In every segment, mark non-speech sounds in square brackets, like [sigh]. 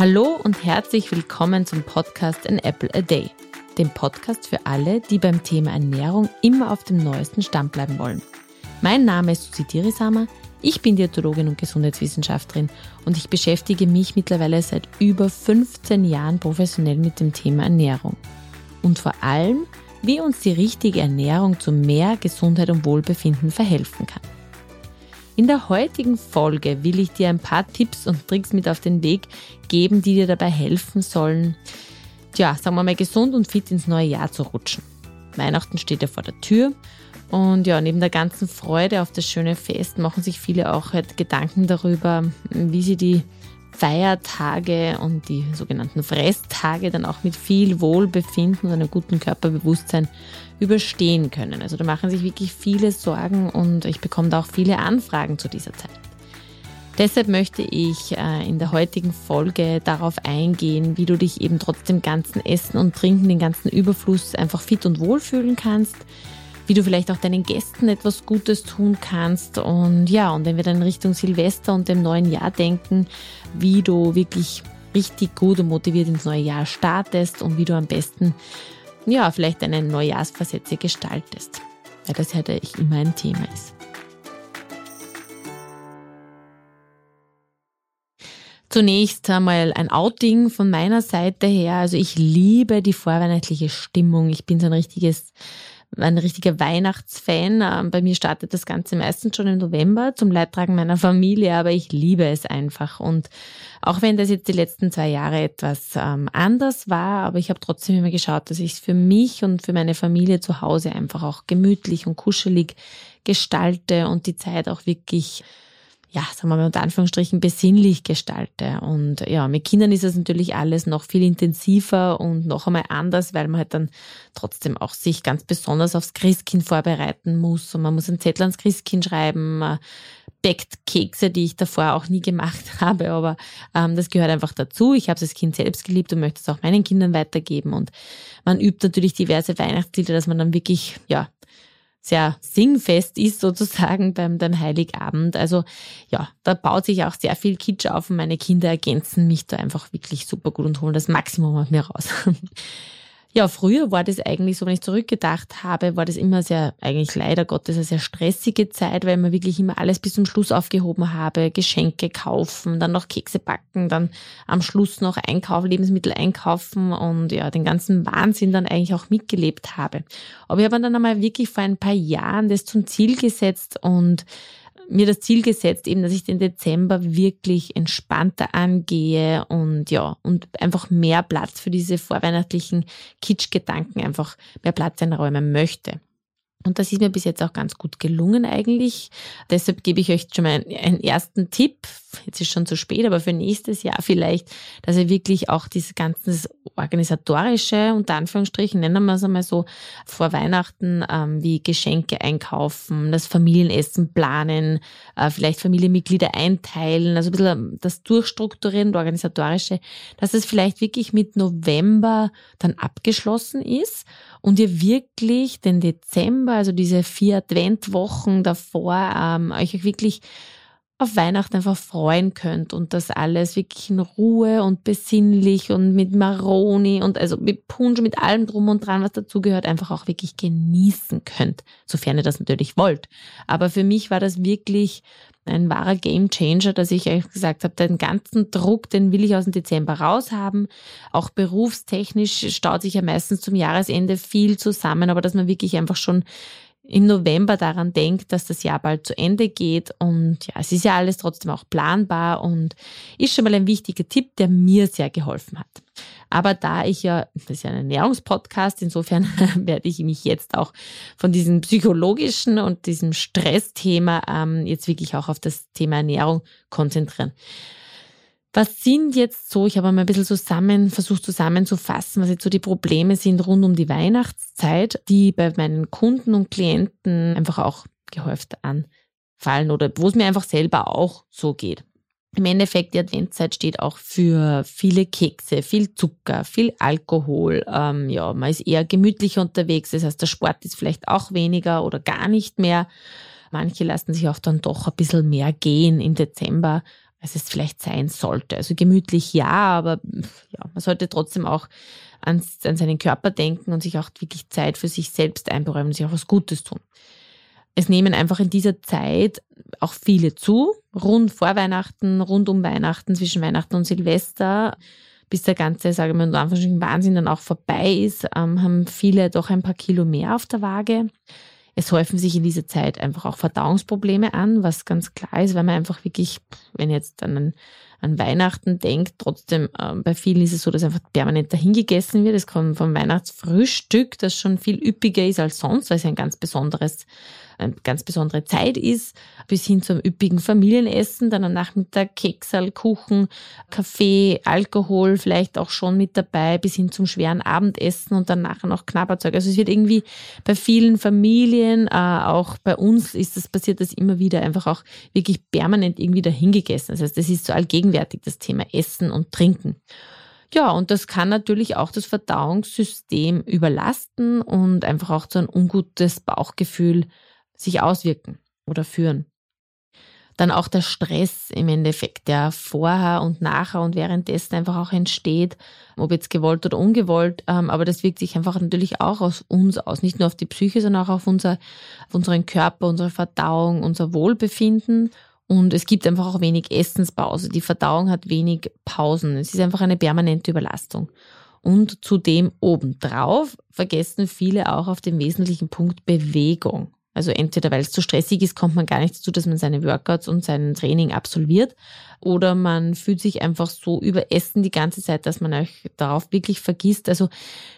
Hallo und herzlich willkommen zum Podcast An Apple a Day, dem Podcast für alle, die beim Thema Ernährung immer auf dem neuesten Stand bleiben wollen. Mein Name ist Susi Dirisama, ich bin Diätologin und Gesundheitswissenschaftlerin und ich beschäftige mich mittlerweile seit über 15 Jahren professionell mit dem Thema Ernährung. Und vor allem, wie uns die richtige Ernährung zu mehr Gesundheit und Wohlbefinden verhelfen kann. In der heutigen Folge will ich dir ein paar Tipps und Tricks mit auf den Weg geben, die dir dabei helfen sollen, ja, sagen wir mal, gesund und fit ins neue Jahr zu rutschen. Weihnachten steht ja vor der Tür und ja, neben der ganzen Freude auf das schöne Fest machen sich viele auch halt Gedanken darüber, wie sie die Feiertage und die sogenannten Fresstage dann auch mit viel Wohlbefinden und einem guten Körperbewusstsein überstehen können. Also da machen sich wirklich viele Sorgen und ich bekomme da auch viele Anfragen zu dieser Zeit. Deshalb möchte ich äh, in der heutigen Folge darauf eingehen, wie du dich eben trotz dem ganzen Essen und Trinken, den ganzen Überfluss einfach fit und wohl fühlen kannst, wie du vielleicht auch deinen Gästen etwas Gutes tun kannst und ja, und wenn wir dann Richtung Silvester und dem neuen Jahr denken, wie du wirklich richtig gut und motiviert ins neue Jahr startest und wie du am besten ja, vielleicht deine Neujahrsversätze gestaltest, weil das ja halt immer ein Thema ist. Zunächst einmal ein Outing von meiner Seite her. Also ich liebe die vorweihnachtliche Stimmung. Ich bin so ein richtiges ein richtiger Weihnachtsfan. Ähm, bei mir startet das Ganze meistens schon im November zum Leidtragen meiner Familie, aber ich liebe es einfach. Und auch wenn das jetzt die letzten zwei Jahre etwas ähm, anders war, aber ich habe trotzdem immer geschaut, dass ich es für mich und für meine Familie zu Hause einfach auch gemütlich und kuschelig gestalte und die Zeit auch wirklich ja, sagen wir mal unter Anführungsstrichen besinnlich gestalte. Und ja, mit Kindern ist es natürlich alles noch viel intensiver und noch einmal anders, weil man halt dann trotzdem auch sich ganz besonders aufs Christkind vorbereiten muss. Und man muss einen Zettel ans Christkind schreiben, backt Kekse, die ich davor auch nie gemacht [laughs] habe, aber ähm, das gehört einfach dazu. Ich habe das Kind selbst geliebt und möchte es auch meinen Kindern weitergeben. Und man übt natürlich diverse Weihnachtslieder, dass man dann wirklich, ja, sehr singfest ist sozusagen beim, beim Heiligabend. Also ja, da baut sich auch sehr viel Kitsch auf und meine Kinder ergänzen mich da einfach wirklich super gut und holen das Maximum aus mir raus. [laughs] Ja, früher war das eigentlich so, wenn ich zurückgedacht habe, war das immer sehr, eigentlich leider Gottes, eine sehr stressige Zeit, weil man wirklich immer alles bis zum Schluss aufgehoben habe. Geschenke kaufen, dann noch Kekse backen, dann am Schluss noch einkaufen, Lebensmittel einkaufen und ja, den ganzen Wahnsinn dann eigentlich auch mitgelebt habe. Aber ich habe dann einmal wirklich vor ein paar Jahren das zum Ziel gesetzt und mir das Ziel gesetzt, eben, dass ich den Dezember wirklich entspannter angehe und ja, und einfach mehr Platz für diese vorweihnachtlichen Kitschgedanken einfach mehr Platz einräumen möchte. Und das ist mir bis jetzt auch ganz gut gelungen eigentlich. Deshalb gebe ich euch schon mal einen ersten Tipp. Jetzt ist schon zu spät, aber für nächstes Jahr vielleicht, dass ihr wirklich auch dieses ganze organisatorische, unter Anführungsstrichen, nennen wir es einmal so, vor Weihnachten, ähm, wie Geschenke einkaufen, das Familienessen planen, äh, vielleicht Familienmitglieder einteilen, also ein bisschen das Durchstrukturieren, das organisatorische, dass es vielleicht wirklich mit November dann abgeschlossen ist und ihr wirklich den Dezember, also diese vier Adventwochen davor, ähm, euch wirklich auf Weihnachten einfach freuen könnt und das alles wirklich in Ruhe und besinnlich und mit Maroni und also mit Punsch, mit allem drum und dran, was dazugehört, einfach auch wirklich genießen könnt, sofern ihr das natürlich wollt. Aber für mich war das wirklich ein wahrer Game Changer, dass ich euch gesagt habe, den ganzen Druck, den will ich aus dem Dezember raushaben. Auch berufstechnisch staut sich ja meistens zum Jahresende viel zusammen, aber dass man wirklich einfach schon im November daran denkt, dass das Jahr bald zu Ende geht. Und ja, es ist ja alles trotzdem auch planbar und ist schon mal ein wichtiger Tipp, der mir sehr geholfen hat. Aber da ich ja, das ist ja ein Ernährungspodcast, insofern [laughs] werde ich mich jetzt auch von diesem psychologischen und diesem Stressthema ähm, jetzt wirklich auch auf das Thema Ernährung konzentrieren. Was sind jetzt so, ich habe mal ein bisschen zusammen, versucht zusammenzufassen, was jetzt so die Probleme sind rund um die Weihnachtszeit, die bei meinen Kunden und Klienten einfach auch gehäuft anfallen oder wo es mir einfach selber auch so geht. Im Endeffekt, die Adventszeit steht auch für viele Kekse, viel Zucker, viel Alkohol. Ähm, ja, man ist eher gemütlicher unterwegs. Das heißt, der Sport ist vielleicht auch weniger oder gar nicht mehr. Manche lassen sich auch dann doch ein bisschen mehr gehen im Dezember als es vielleicht sein sollte. Also gemütlich ja, aber ja, man sollte trotzdem auch an, an seinen Körper denken und sich auch wirklich Zeit für sich selbst einberäumen und sich auch was Gutes tun. Es nehmen einfach in dieser Zeit auch viele zu, rund vor Weihnachten, rund um Weihnachten, zwischen Weihnachten und Silvester, bis der ganze, sage ich mal, in Wahnsinn dann auch vorbei ist, ähm, haben viele doch ein paar Kilo mehr auf der Waage. Es häufen sich in dieser Zeit einfach auch Verdauungsprobleme an, was ganz klar ist, weil man einfach wirklich, wenn jetzt an, an Weihnachten denkt, trotzdem äh, bei vielen ist es so, dass einfach permanent dahin gegessen wird. Es kommt vom Weihnachtsfrühstück, das schon viel üppiger ist als sonst, weil es ein ganz besonderes eine ganz besondere Zeit ist, bis hin zum üppigen Familienessen, dann am Nachmittag Keksal, Kuchen, Kaffee, Alkohol vielleicht auch schon mit dabei, bis hin zum schweren Abendessen und dann nachher noch Knabberzeug. Also es wird irgendwie bei vielen Familien, äh, auch bei uns ist das passiert, dass immer wieder einfach auch wirklich permanent irgendwie dahin gegessen. Das heißt, das ist so allgegenwärtig das Thema Essen und Trinken. Ja, und das kann natürlich auch das Verdauungssystem überlasten und einfach auch zu ein ungutes Bauchgefühl sich auswirken oder führen. Dann auch der Stress im Endeffekt, der vorher und nachher und währenddessen einfach auch entsteht, ob jetzt gewollt oder ungewollt, ähm, aber das wirkt sich einfach natürlich auch aus uns aus, nicht nur auf die Psyche, sondern auch auf, unser, auf unseren Körper, unsere Verdauung, unser Wohlbefinden und es gibt einfach auch wenig Essenspause. Die Verdauung hat wenig Pausen. Es ist einfach eine permanente Überlastung. Und zudem obendrauf vergessen viele auch auf den wesentlichen Punkt Bewegung. Also entweder weil es zu stressig ist, kommt man gar nicht dazu, dass man seine Workouts und sein Training absolviert. Oder man fühlt sich einfach so überessen die ganze Zeit, dass man euch darauf wirklich vergisst. Also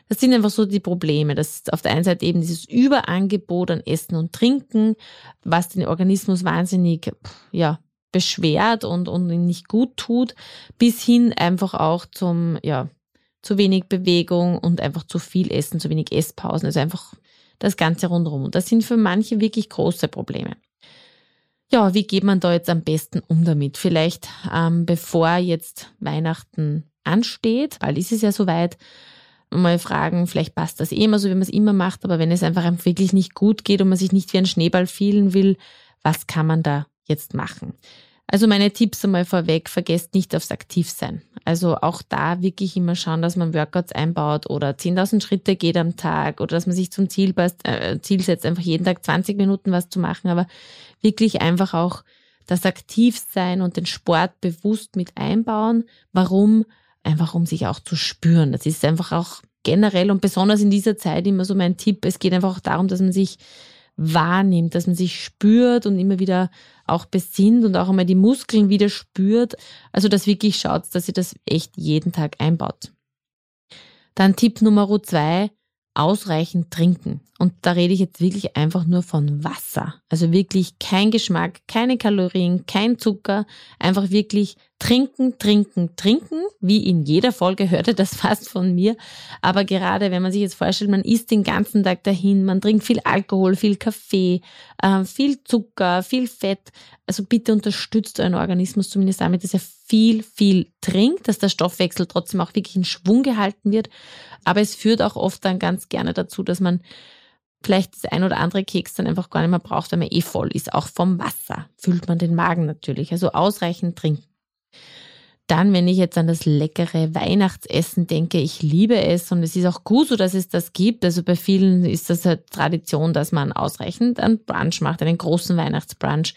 das sind einfach so die Probleme. Das ist auf der einen Seite eben dieses Überangebot an Essen und Trinken, was den Organismus wahnsinnig, ja, beschwert und, und ihn nicht gut tut, bis hin einfach auch zum, ja, zu wenig Bewegung und einfach zu viel Essen, zu wenig Esspausen. Also einfach das Ganze rundherum. Und das sind für manche wirklich große Probleme. Ja, wie geht man da jetzt am besten um damit? Vielleicht ähm, bevor jetzt Weihnachten ansteht, bald ist es ja soweit, mal fragen, vielleicht passt das eh immer so, wie man es immer macht, aber wenn es einfach wirklich nicht gut geht und man sich nicht wie ein Schneeball fielen will, was kann man da jetzt machen? Also meine Tipps einmal vorweg, vergesst nicht aufs Aktivsein. Also auch da wirklich immer schauen, dass man Workouts einbaut oder 10.000 Schritte geht am Tag oder dass man sich zum Ziel, passt, äh, Ziel setzt, einfach jeden Tag 20 Minuten was zu machen, aber wirklich einfach auch das Aktivsein und den Sport bewusst mit einbauen. Warum? Einfach um sich auch zu spüren. Das ist einfach auch generell und besonders in dieser Zeit immer so mein Tipp. Es geht einfach auch darum, dass man sich wahrnimmt, dass man sich spürt und immer wieder auch besinnt und auch einmal die Muskeln wieder spürt. Also dass wirklich schaut, dass ihr das echt jeden Tag einbaut. Dann Tipp Nummer zwei, ausreichend trinken. Und da rede ich jetzt wirklich einfach nur von Wasser. Also wirklich kein Geschmack, keine Kalorien, kein Zucker, einfach wirklich trinken, trinken, trinken. Wie in jeder Folge hörte das [laughs] fast von mir. Aber gerade wenn man sich jetzt vorstellt, man isst den ganzen Tag dahin, man trinkt viel Alkohol, viel Kaffee, äh, viel Zucker, viel Fett. Also bitte unterstützt euren Organismus zumindest damit, dass er viel, viel trinkt, dass der Stoffwechsel trotzdem auch wirklich in Schwung gehalten wird. Aber es führt auch oft dann ganz gerne dazu, dass man vielleicht das ein oder andere Keks dann einfach gar nicht mehr braucht, weil man eh voll ist. Auch vom Wasser füllt man den Magen natürlich. Also ausreichend trinken. Dann, wenn ich jetzt an das leckere Weihnachtsessen denke, ich liebe es und es ist auch gut so, dass es das gibt. Also bei vielen ist das eine Tradition, dass man ausreichend einen Brunch macht, einen großen Weihnachtsbrunch.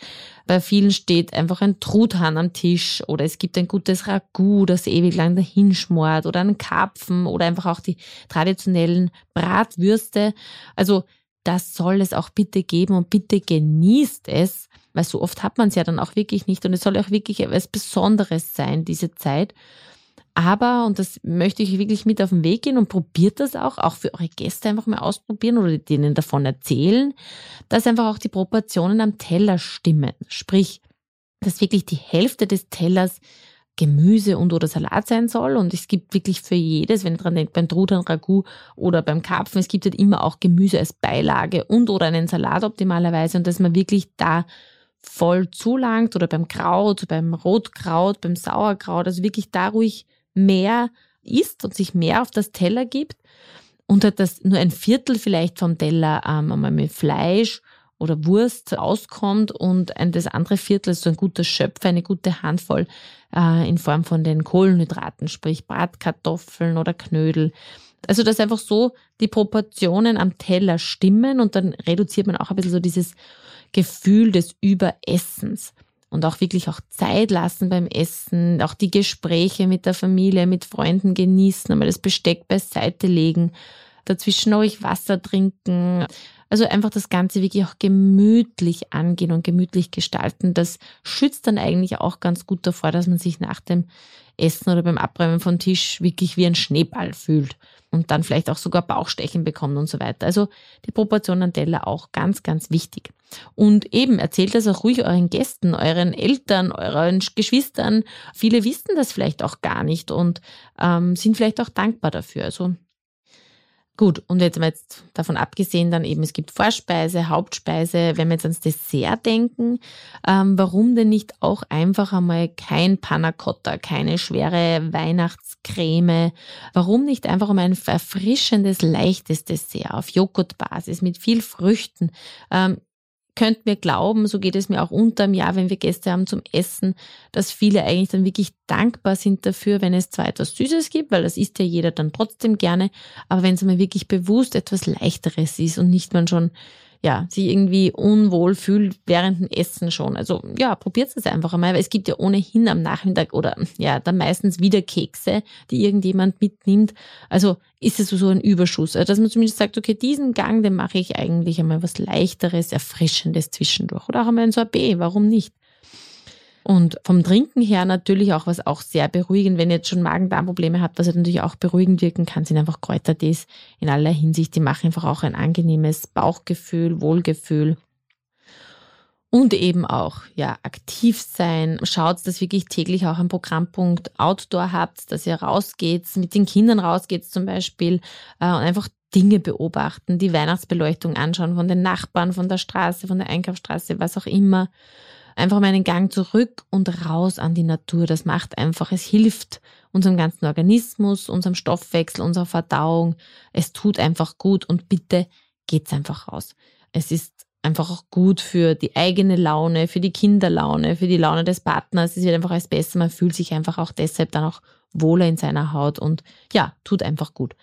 Bei vielen steht einfach ein Truthahn am Tisch oder es gibt ein gutes Ragout, das ewig lang dahinschmort oder einen Karpfen oder einfach auch die traditionellen Bratwürste. Also das soll es auch bitte geben und bitte genießt es weil so oft hat man es ja dann auch wirklich nicht und es soll auch wirklich etwas Besonderes sein, diese Zeit. Aber, und das möchte ich wirklich mit auf den Weg gehen und probiert das auch, auch für eure Gäste einfach mal ausprobieren oder denen davon erzählen, dass einfach auch die Proportionen am Teller stimmen. Sprich, dass wirklich die Hälfte des Tellers Gemüse und oder Salat sein soll. Und es gibt wirklich für jedes, wenn dran denkt, beim Truthahn, Ragout oder beim Karpfen, es gibt halt immer auch Gemüse als Beilage und oder einen Salat optimalerweise und dass man wirklich da voll zulangt oder beim Kraut, beim Rotkraut, beim Sauerkraut, also wirklich da ruhig mehr isst und sich mehr auf das Teller gibt und hat das nur ein Viertel vielleicht vom Teller ähm, einmal mit Fleisch oder Wurst auskommt und ein, das andere Viertel ist so ein guter Schöpfer, eine gute Handvoll äh, in Form von den Kohlenhydraten, sprich Bratkartoffeln oder Knödel. Also dass einfach so die Proportionen am Teller stimmen und dann reduziert man auch ein bisschen so dieses Gefühl des Überessens und auch wirklich auch Zeit lassen beim Essen, auch die Gespräche mit der Familie, mit Freunden genießen, einmal das Besteck beiseite legen, dazwischen ruhig Wasser trinken. Also einfach das Ganze wirklich auch gemütlich angehen und gemütlich gestalten. Das schützt dann eigentlich auch ganz gut davor, dass man sich nach dem Essen oder beim Abräumen vom Tisch wirklich wie ein Schneeball fühlt und dann vielleicht auch sogar Bauchstechen bekommt und so weiter. Also die Proportion an Teller auch ganz, ganz wichtig. Und eben erzählt das auch ruhig euren Gästen, euren Eltern, euren Geschwistern. Viele wissen das vielleicht auch gar nicht und ähm, sind vielleicht auch dankbar dafür. Also Gut, und jetzt wir jetzt davon abgesehen, dann eben, es gibt Vorspeise, Hauptspeise. Wenn wir jetzt ans Dessert denken, ähm, warum denn nicht auch einfach einmal kein Panna Cotta, keine schwere Weihnachtscreme? Warum nicht einfach einmal ein erfrischendes, leichtes Dessert auf Joghurtbasis mit viel Früchten? Ähm, könnt mir glauben, so geht es mir auch unterm Jahr, wenn wir Gäste haben zum Essen, dass viele eigentlich dann wirklich dankbar sind dafür, wenn es zwar etwas Süßes gibt, weil das isst ja jeder dann trotzdem gerne, aber wenn es mal wirklich bewusst etwas Leichteres ist und nicht man schon ja, sich irgendwie unwohl fühlt während dem Essen schon. Also ja, probiert es einfach einmal, weil es gibt ja ohnehin am Nachmittag oder ja, dann meistens wieder Kekse, die irgendjemand mitnimmt. Also ist es so ein Überschuss. Also, dass man zumindest sagt, okay, diesen Gang, den mache ich eigentlich einmal was Leichteres, Erfrischendes zwischendurch. Oder auch einmal ein Sorbet, warum nicht? Und vom Trinken her natürlich auch was auch sehr beruhigend, wenn ihr jetzt schon Magen-Darm-Probleme habt, was natürlich auch beruhigend wirken kann, sind einfach Kräutertees in aller Hinsicht. Die machen einfach auch ein angenehmes Bauchgefühl, Wohlgefühl. Und eben auch, ja, aktiv sein. Schaut, dass wirklich täglich auch ein Programmpunkt Outdoor habt, dass ihr rausgeht, mit den Kindern rausgeht zum Beispiel äh, und einfach Dinge beobachten, die Weihnachtsbeleuchtung anschauen von den Nachbarn, von der Straße, von der Einkaufsstraße, was auch immer einfach mal einen Gang zurück und raus an die Natur. Das macht einfach, es hilft unserem ganzen Organismus, unserem Stoffwechsel, unserer Verdauung. Es tut einfach gut und bitte geht's einfach raus. Es ist einfach auch gut für die eigene Laune, für die Kinderlaune, für die Laune des Partners. Es wird einfach als besser. Man fühlt sich einfach auch deshalb dann auch wohler in seiner Haut und ja, tut einfach gut.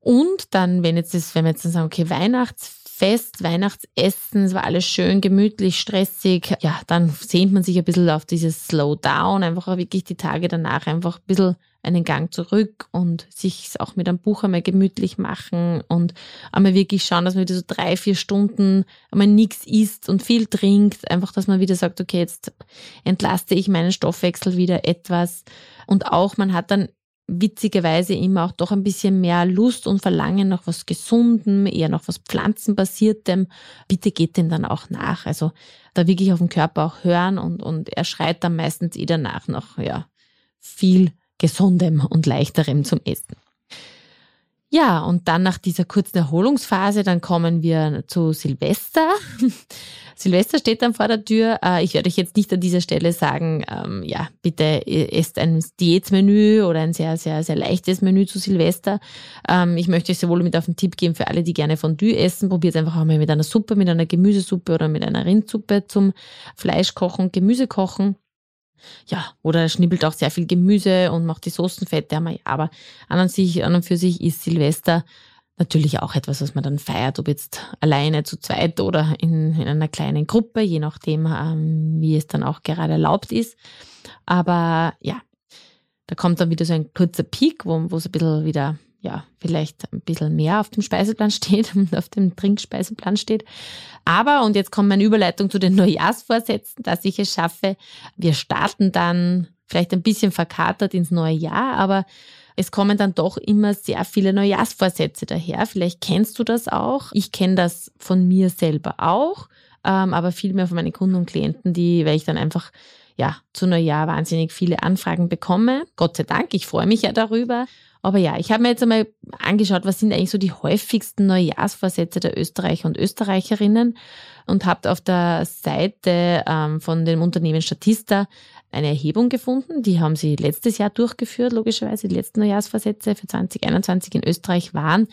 Und dann, wenn jetzt das, wenn wir jetzt dann sagen, okay, Weihnachts Fest, Weihnachtsessen, es war alles schön, gemütlich, stressig. Ja, dann sehnt man sich ein bisschen auf dieses Slowdown, einfach auch wirklich die Tage danach einfach ein bisschen einen Gang zurück und sich auch mit einem Buch einmal gemütlich machen und einmal wirklich schauen, dass man wieder so drei, vier Stunden einmal nichts isst und viel trinkt. Einfach, dass man wieder sagt, okay, jetzt entlaste ich meinen Stoffwechsel wieder etwas. Und auch, man hat dann witzigerweise immer auch doch ein bisschen mehr Lust und Verlangen nach was Gesundem, eher nach was Pflanzenbasiertem, bitte geht dem dann auch nach. Also da wirklich auf den Körper auch hören und, und er schreit dann meistens eh danach nach, ja, viel Gesundem und Leichterem zum Essen. Ja, und dann nach dieser kurzen Erholungsphase, dann kommen wir zu Silvester. [laughs] Silvester steht dann vor der Tür. Äh, ich werde euch jetzt nicht an dieser Stelle sagen, ähm, ja, bitte esst ein Diätmenü oder ein sehr, sehr, sehr leichtes Menü zu Silvester. Ähm, ich möchte euch sehr wohl mit auf den Tipp geben für alle, die gerne Fondue essen. Probiert einfach auch mal mit einer Suppe, mit einer Gemüsesuppe oder mit einer Rindsuppe zum Fleischkochen, Gemüse kochen. Ja, oder schnibbelt auch sehr viel Gemüse und macht die Soßen fett. Aber an und, sich, an und für sich ist Silvester natürlich auch etwas, was man dann feiert, ob jetzt alleine, zu zweit oder in, in einer kleinen Gruppe, je nachdem, ähm, wie es dann auch gerade erlaubt ist. Aber ja, da kommt dann wieder so ein kurzer Peak, wo es ein bisschen wieder, ja, vielleicht ein bisschen mehr auf dem Speiseplan [laughs] steht und auf dem Trinkspeiseplan steht. Aber, und jetzt kommt meine Überleitung zu den Neujahrsvorsätzen, dass ich es schaffe. Wir starten dann vielleicht ein bisschen verkatert ins neue Jahr, aber es kommen dann doch immer sehr viele Neujahrsvorsätze daher. Vielleicht kennst du das auch. Ich kenne das von mir selber auch, ähm, aber viel mehr von meinen Kunden und Klienten, die, weil ich dann einfach ja, zu Neujahr wahnsinnig viele Anfragen bekomme. Gott sei Dank, ich freue mich ja darüber. Aber ja, ich habe mir jetzt einmal angeschaut, was sind eigentlich so die häufigsten Neujahrsvorsätze der Österreicher und Österreicherinnen und habe auf der Seite ähm, von dem Unternehmen Statista eine Erhebung gefunden. Die haben sie letztes Jahr durchgeführt, logischerweise. Die letzten Neujahrsvorsätze für 2021 in Österreich waren,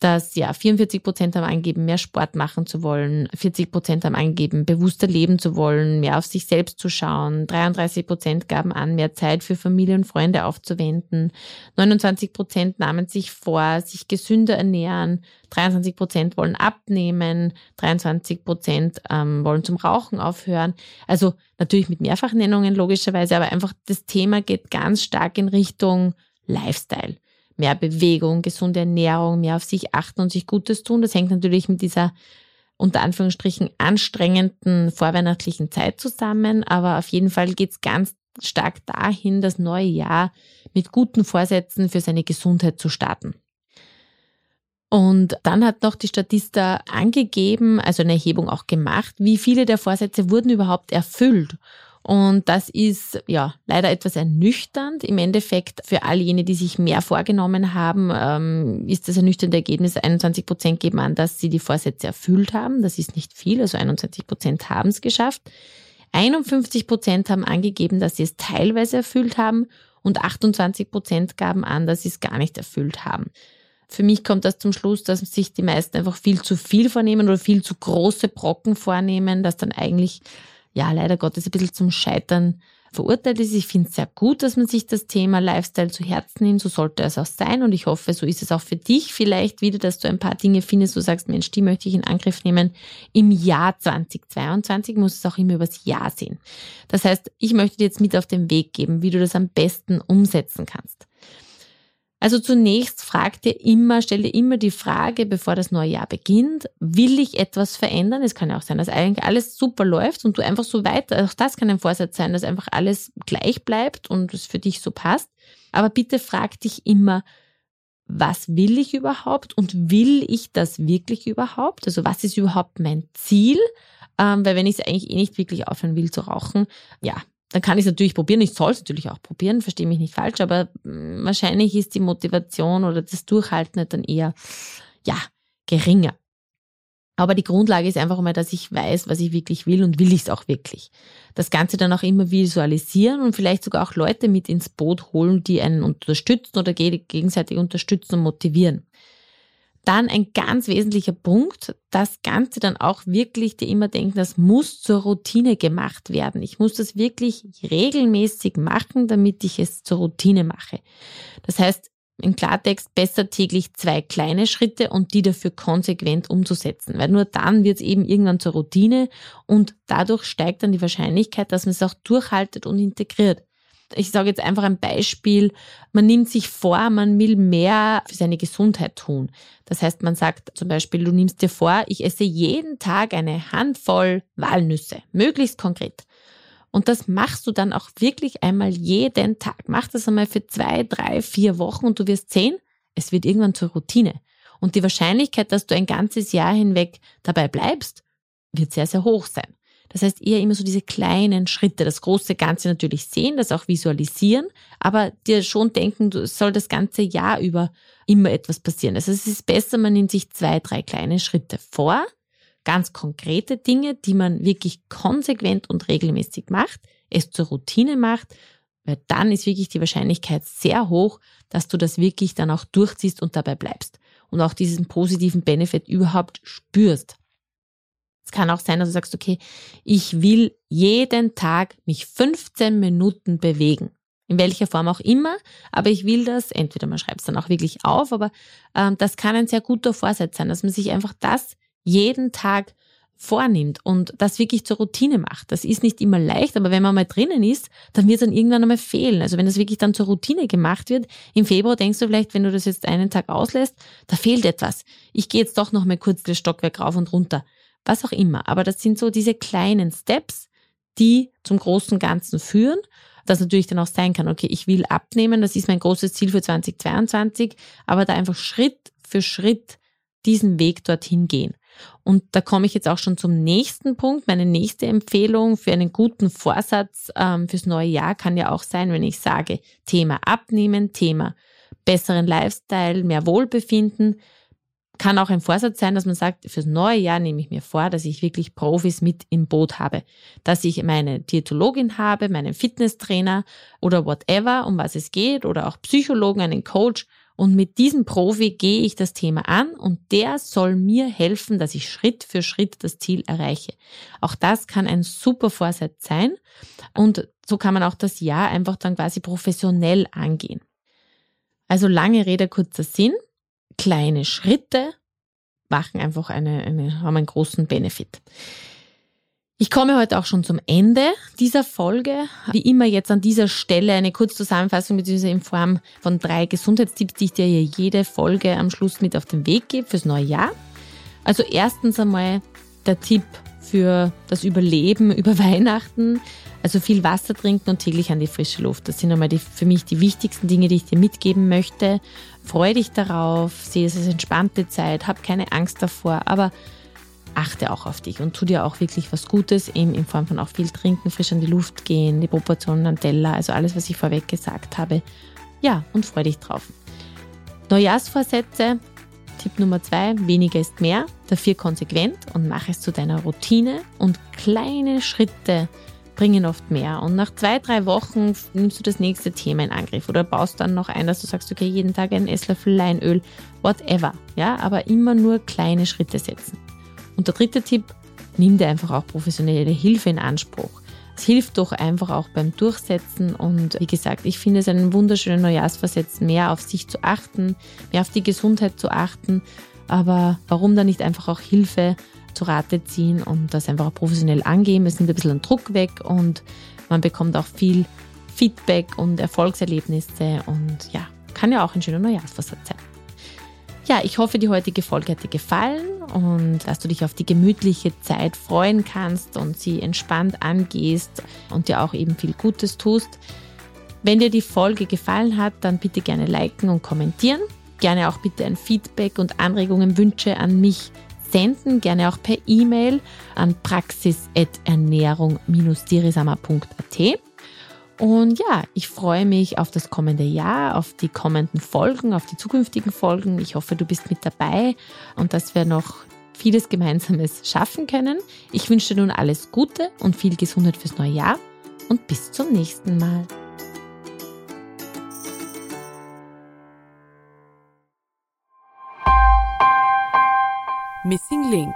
dass ja 44 Prozent haben angegeben, mehr Sport machen zu wollen, 40 Prozent haben angegeben, bewusster leben zu wollen, mehr auf sich selbst zu schauen, 33 Prozent gaben an, mehr Zeit für Familie und Freunde aufzuwenden, 29 Prozent nahmen sich vor, sich gesünder ernähren, 23 Prozent wollen abnehmen, 23 Prozent ähm, wollen zum Rauchen aufhören. Also natürlich mit Mehrfachnennungen logischerweise, aber einfach das Thema geht ganz stark in Richtung Lifestyle mehr Bewegung, gesunde Ernährung, mehr auf sich achten und sich Gutes tun. Das hängt natürlich mit dieser unter Anführungsstrichen anstrengenden vorweihnachtlichen Zeit zusammen. Aber auf jeden Fall geht es ganz stark dahin, das neue Jahr mit guten Vorsätzen für seine Gesundheit zu starten. Und dann hat noch die Statista angegeben, also eine Erhebung auch gemacht, wie viele der Vorsätze wurden überhaupt erfüllt. Und das ist ja leider etwas ernüchternd. Im Endeffekt für all jene, die sich mehr vorgenommen haben, ähm, ist das ernüchternde Ergebnis. 21 Prozent geben an, dass sie die Vorsätze erfüllt haben. Das ist nicht viel, also 21 Prozent haben es geschafft. 51 Prozent haben angegeben, dass sie es teilweise erfüllt haben und 28 Prozent gaben an, dass sie es gar nicht erfüllt haben. Für mich kommt das zum Schluss, dass sich die meisten einfach viel zu viel vornehmen oder viel zu große Brocken vornehmen, dass dann eigentlich ja leider Gottes ein bisschen zum Scheitern verurteilt ist. Ich finde es sehr gut, dass man sich das Thema Lifestyle zu Herzen nimmt. So sollte es auch sein. Und ich hoffe, so ist es auch für dich vielleicht wieder, dass du ein paar Dinge findest, wo du sagst, Mensch, die möchte ich in Angriff nehmen. Im Jahr 2022 muss es auch immer übers Jahr sehen. Das heißt, ich möchte dir jetzt mit auf den Weg geben, wie du das am besten umsetzen kannst. Also zunächst frag dir immer, stell dir immer die Frage, bevor das neue Jahr beginnt, will ich etwas verändern? Es kann ja auch sein, dass eigentlich alles super läuft und du einfach so weiter, auch das kann ein Vorsatz sein, dass einfach alles gleich bleibt und es für dich so passt. Aber bitte frag dich immer, was will ich überhaupt und will ich das wirklich überhaupt? Also was ist überhaupt mein Ziel? Ähm, weil wenn ich es eigentlich eh nicht wirklich aufhören will zu rauchen, ja, dann kann ich es natürlich probieren. Ich soll es natürlich auch probieren, verstehe mich nicht falsch, aber mm, wahrscheinlich ist die Motivation oder das Durchhalten dann eher, ja, geringer. Aber die Grundlage ist einfach mal, dass ich weiß, was ich wirklich will und will ich es auch wirklich. Das Ganze dann auch immer visualisieren und vielleicht sogar auch Leute mit ins Boot holen, die einen unterstützen oder gegenseitig unterstützen und motivieren. Dann ein ganz wesentlicher Punkt, das Ganze dann auch wirklich dir immer denken, das muss zur Routine gemacht werden. Ich muss das wirklich regelmäßig machen, damit ich es zur Routine mache. Das heißt, im Klartext besser täglich zwei kleine Schritte und die dafür konsequent umzusetzen, weil nur dann wird es eben irgendwann zur Routine und dadurch steigt dann die Wahrscheinlichkeit, dass man es auch durchhaltet und integriert ich sage jetzt einfach ein Beispiel, man nimmt sich vor, man will mehr für seine Gesundheit tun. Das heißt, man sagt zum Beispiel, du nimmst dir vor, ich esse jeden Tag eine Handvoll Walnüsse, möglichst konkret. Und das machst du dann auch wirklich einmal jeden Tag. Mach das einmal für zwei, drei, vier Wochen und du wirst sehen, es wird irgendwann zur Routine. Und die Wahrscheinlichkeit, dass du ein ganzes Jahr hinweg dabei bleibst, wird sehr, sehr hoch sein. Das heißt eher immer so diese kleinen Schritte, das große Ganze natürlich sehen, das auch visualisieren, aber dir schon denken, du soll das ganze Jahr über immer etwas passieren. Also es ist besser, man nimmt sich zwei, drei kleine Schritte vor, ganz konkrete Dinge, die man wirklich konsequent und regelmäßig macht, es zur Routine macht, weil dann ist wirklich die Wahrscheinlichkeit sehr hoch, dass du das wirklich dann auch durchziehst und dabei bleibst und auch diesen positiven Benefit überhaupt spürst. Es kann auch sein, dass du sagst, okay, ich will jeden Tag mich 15 Minuten bewegen. In welcher Form auch immer, aber ich will das, entweder man schreibt es dann auch wirklich auf, aber ähm, das kann ein sehr guter Vorsatz sein, dass man sich einfach das jeden Tag vornimmt und das wirklich zur Routine macht. Das ist nicht immer leicht, aber wenn man mal drinnen ist, dann wird es dann irgendwann einmal fehlen. Also wenn das wirklich dann zur Routine gemacht wird, im Februar denkst du vielleicht, wenn du das jetzt einen Tag auslässt, da fehlt etwas. Ich gehe jetzt doch noch mal kurz das Stockwerk rauf und runter was auch immer. Aber das sind so diese kleinen Steps, die zum großen Ganzen führen. Das natürlich dann auch sein kann, okay, ich will abnehmen, das ist mein großes Ziel für 2022, aber da einfach Schritt für Schritt diesen Weg dorthin gehen. Und da komme ich jetzt auch schon zum nächsten Punkt. Meine nächste Empfehlung für einen guten Vorsatz ähm, fürs neue Jahr kann ja auch sein, wenn ich sage, Thema Abnehmen, Thema besseren Lifestyle, mehr Wohlbefinden, kann auch ein Vorsatz sein, dass man sagt, fürs neue Jahr nehme ich mir vor, dass ich wirklich Profis mit im Boot habe. Dass ich meine Diätologin habe, meinen Fitnesstrainer oder whatever, um was es geht, oder auch Psychologen, einen Coach Und mit diesem Profi gehe ich das Thema an und der soll mir helfen, dass ich Schritt für Schritt das Ziel erreiche. Auch das kann ein super Vorsatz sein und so kann man auch das Jahr einfach dann quasi professionell angehen. Also lange Rede, kurzer Sinn. Kleine Schritte machen einfach eine, eine, haben einen großen Benefit. Ich komme heute auch schon zum Ende dieser Folge. Wie immer jetzt an dieser Stelle eine Kurzzusammenfassung bzw. in Form von drei Gesundheitstipps, die ich dir hier jede Folge am Schluss mit auf den Weg gebe fürs neue Jahr. Also erstens einmal der Tipp für das Überleben über [laughs] Weihnachten. Also viel Wasser trinken und täglich an die frische Luft. Das sind einmal die, für mich die wichtigsten Dinge, die ich dir mitgeben möchte. Freu dich darauf, sehe es als entspannte Zeit, hab keine Angst davor, aber achte auch auf dich und tu dir auch wirklich was Gutes, eben in Form von auch viel trinken, frisch an die Luft gehen, die Proportionen an Teller, also alles, was ich vorweg gesagt habe. Ja, und freu dich drauf. Neujahrsvorsätze, Tipp Nummer zwei, weniger ist mehr, dafür konsequent und mach es zu deiner Routine und kleine Schritte bringen oft mehr. Und nach zwei, drei Wochen nimmst du das nächste Thema in Angriff oder baust dann noch ein, dass du sagst, okay, jeden Tag ein Esslöffel Leinöl, whatever. Ja, aber immer nur kleine Schritte setzen. Und der dritte Tipp, nimm dir einfach auch professionelle Hilfe in Anspruch. Es hilft doch einfach auch beim Durchsetzen und wie gesagt, ich finde es einen wunderschönen Neujahrsversetz, mehr auf sich zu achten, mehr auf die Gesundheit zu achten, aber warum dann nicht einfach auch Hilfe zu Rate ziehen und das einfach auch professionell angehen. Es nimmt ein bisschen Druck weg und man bekommt auch viel Feedback und Erfolgserlebnisse und ja, kann ja auch ein schöner Neujahrsversatz sein. Ja, ich hoffe, die heutige Folge hat dir gefallen und dass du dich auf die gemütliche Zeit freuen kannst und sie entspannt angehst und dir auch eben viel Gutes tust. Wenn dir die Folge gefallen hat, dann bitte gerne liken und kommentieren. Gerne auch bitte ein Feedback und Anregungen, Wünsche an mich senden, gerne auch per E-Mail an praxis.ernährung-dirisama.at. Und ja, ich freue mich auf das kommende Jahr, auf die kommenden Folgen, auf die zukünftigen Folgen. Ich hoffe, du bist mit dabei und dass wir noch vieles Gemeinsames schaffen können. Ich wünsche dir nun alles Gute und viel Gesundheit fürs neue Jahr und bis zum nächsten Mal. Missing Link